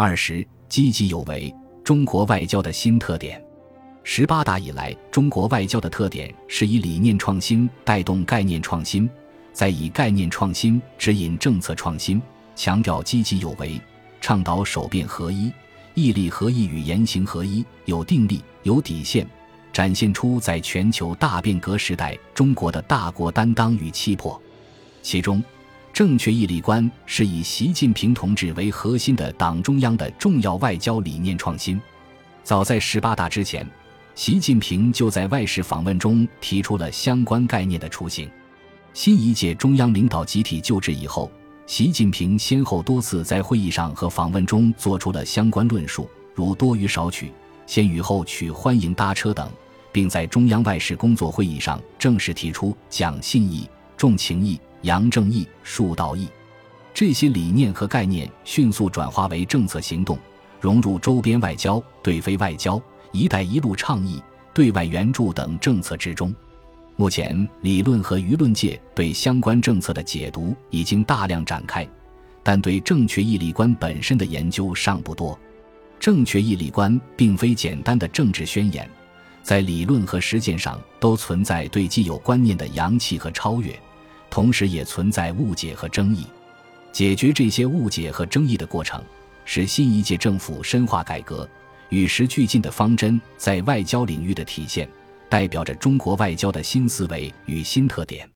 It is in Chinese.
二十，积极有为，中国外交的新特点。十八大以来，中国外交的特点是以理念创新带动概念创新，再以概念创新指引政策创新，强调积极有为，倡导手变合一、毅力合一与言行合一，有定力、有底线，展现出在全球大变革时代中国的大国担当与气魄。其中，正确义利观是以习近平同志为核心的党中央的重要外交理念创新。早在十八大之前，习近平就在外事访问中提出了相关概念的雏形。新一届中央领导集体就职以后，习近平先后多次在会议上和访问中做出了相关论述，如多与少取、先予后取、欢迎搭车等，并在中央外事工作会议上正式提出讲信义、重情义。扬正义、树道义，这些理念和概念迅速转化为政策行动，融入周边外交、对非外交、一带一路倡议、对外援助等政策之中。目前，理论和舆论界对相关政策的解读已经大量展开，但对正确义利观本身的研究尚不多。正确义利观并非简单的政治宣言，在理论和实践上都存在对既有观念的扬弃和超越。同时也存在误解和争议，解决这些误解和争议的过程，是新一届政府深化改革、与时俱进的方针在外交领域的体现，代表着中国外交的新思维与新特点。